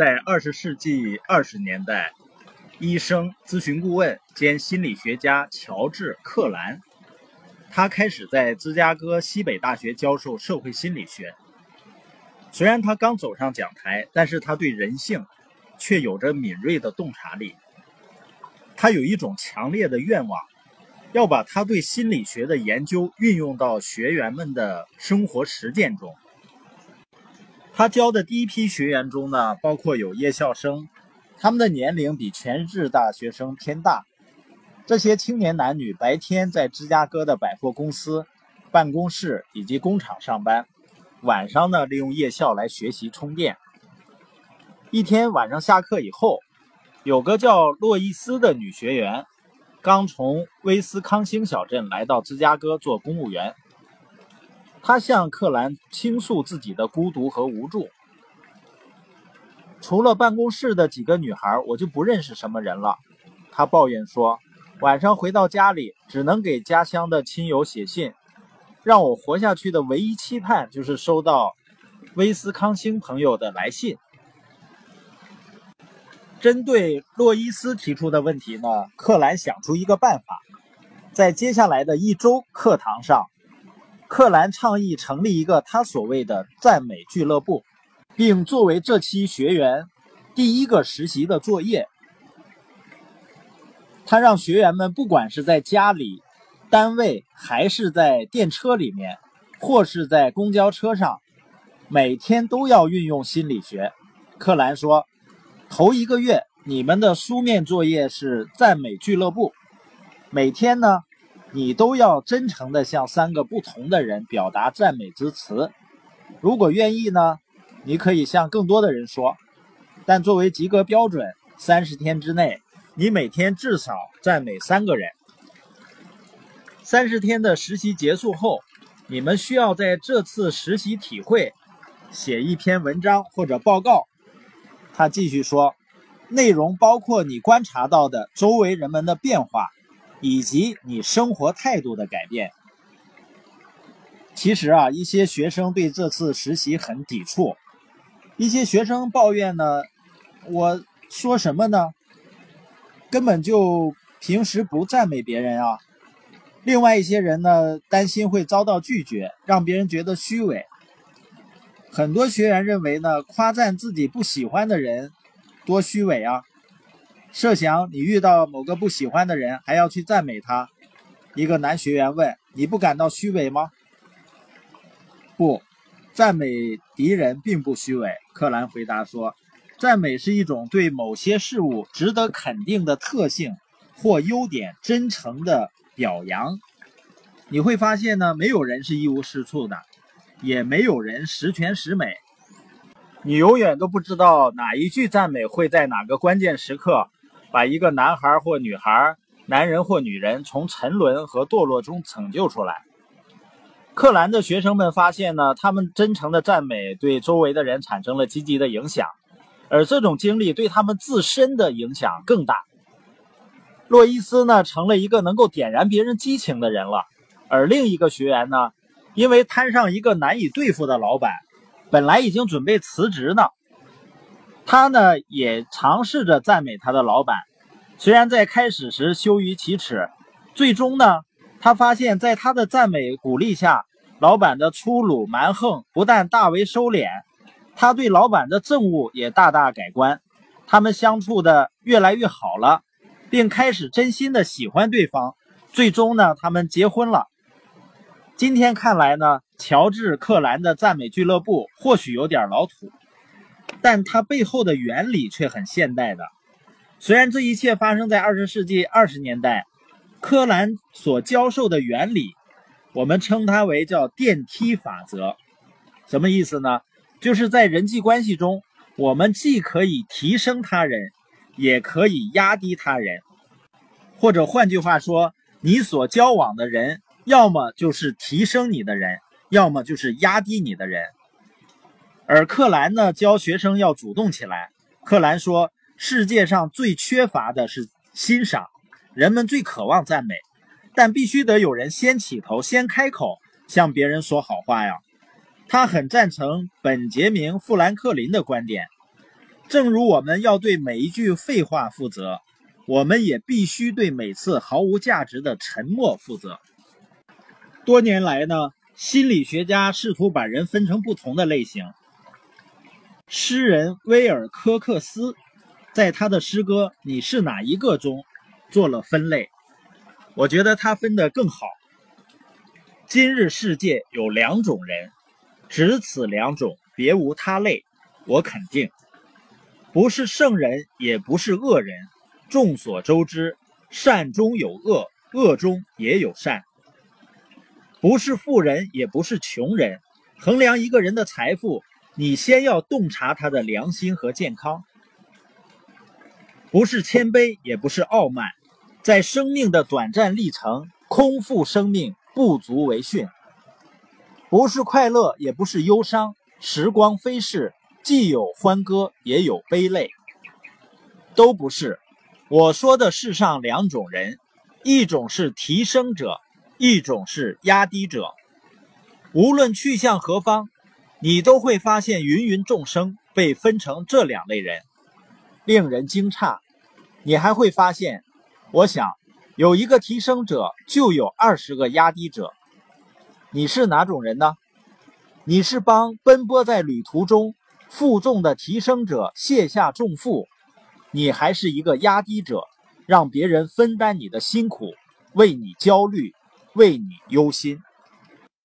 在二十世纪二十年代，医生、咨询顾问兼心理学家乔治·克兰，他开始在芝加哥西北大学教授社会心理学。虽然他刚走上讲台，但是他对人性却有着敏锐的洞察力。他有一种强烈的愿望，要把他对心理学的研究运用到学员们的生活实践中。他教的第一批学员中呢，包括有夜校生，他们的年龄比全日制大学生偏大。这些青年男女白天在芝加哥的百货公司、办公室以及工厂上班，晚上呢利用夜校来学习充电。一天晚上下课以后，有个叫洛伊斯的女学员，刚从威斯康星小镇来到芝加哥做公务员。他向克兰倾诉自己的孤独和无助。除了办公室的几个女孩，我就不认识什么人了。他抱怨说：“晚上回到家里，只能给家乡的亲友写信。让我活下去的唯一期盼，就是收到威斯康星朋友的来信。”针对洛伊斯提出的问题呢，克兰想出一个办法，在接下来的一周课堂上。克兰倡议成立一个他所谓的赞美俱乐部，并作为这期学员第一个实习的作业，他让学员们不管是在家里、单位，还是在电车里面，或是在公交车上，每天都要运用心理学。克兰说：“头一个月，你们的书面作业是赞美俱乐部，每天呢。”你都要真诚地向三个不同的人表达赞美之词。如果愿意呢，你可以向更多的人说。但作为及格标准，三十天之内，你每天至少赞美三个人。三十天的实习结束后，你们需要在这次实习体会写一篇文章或者报告。他继续说，内容包括你观察到的周围人们的变化。以及你生活态度的改变。其实啊，一些学生对这次实习很抵触。一些学生抱怨呢，我说什么呢？根本就平时不赞美别人啊。另外一些人呢，担心会遭到拒绝，让别人觉得虚伪。很多学员认为呢，夸赞自己不喜欢的人，多虚伪啊。设想你遇到某个不喜欢的人，还要去赞美他。一个男学员问：“你不感到虚伪吗？”不，赞美敌人并不虚伪。克兰回答说：“赞美是一种对某些事物值得肯定的特性或优点真诚的表扬。”你会发现呢，没有人是一无是处的，也没有人十全十美。你永远都不知道哪一句赞美会在哪个关键时刻。把一个男孩或女孩、男人或女人从沉沦和堕落中拯救出来。克兰的学生们发现呢，他们真诚的赞美对周围的人产生了积极的影响，而这种经历对他们自身的影响更大。洛伊斯呢，成了一个能够点燃别人激情的人了，而另一个学员呢，因为摊上一个难以对付的老板，本来已经准备辞职呢。他呢也尝试着赞美他的老板，虽然在开始时羞于启齿，最终呢，他发现，在他的赞美鼓励下，老板的粗鲁蛮横不但大为收敛，他对老板的憎恶也大大改观，他们相处的越来越好了，并开始真心的喜欢对方，最终呢，他们结婚了。今天看来呢，乔治·克兰的赞美俱乐部或许有点老土。但它背后的原理却很现代的。虽然这一切发生在二十世纪二十年代，柯兰所教授的原理，我们称它为叫电梯法则。什么意思呢？就是在人际关系中，我们既可以提升他人，也可以压低他人。或者换句话说，你所交往的人，要么就是提升你的人，要么就是压低你的人。而克兰呢，教学生要主动起来。克兰说：“世界上最缺乏的是欣赏，人们最渴望赞美，但必须得有人先起头，先开口向别人说好话呀。”他很赞成本杰明·富兰克林的观点。正如我们要对每一句废话负责，我们也必须对每次毫无价值的沉默负责。多年来呢，心理学家试图把人分成不同的类型。诗人威尔科克斯在他的诗歌《你是哪一个》中做了分类，我觉得他分得更好。今日世界有两种人，只此两种，别无他类。我肯定，不是圣人，也不是恶人。众所周知，善中有恶，恶中也有善。不是富人，也不是穷人。衡量一个人的财富，你先要洞察他的良心和健康。不是谦卑，也不是傲慢。在生命的短暂历程，空负生命。不足为训，不是快乐，也不是忧伤。时光飞逝，既有欢歌，也有悲泪，都不是。我说的世上两种人，一种是提升者，一种是压低者。无论去向何方，你都会发现芸芸众生被分成这两类人，令人惊诧。你还会发现，我想。有一个提升者，就有二十个压低者。你是哪种人呢？你是帮奔波在旅途中负重的提升者卸下重负，你还是一个压低者，让别人分担你的辛苦，为你焦虑，为你忧心。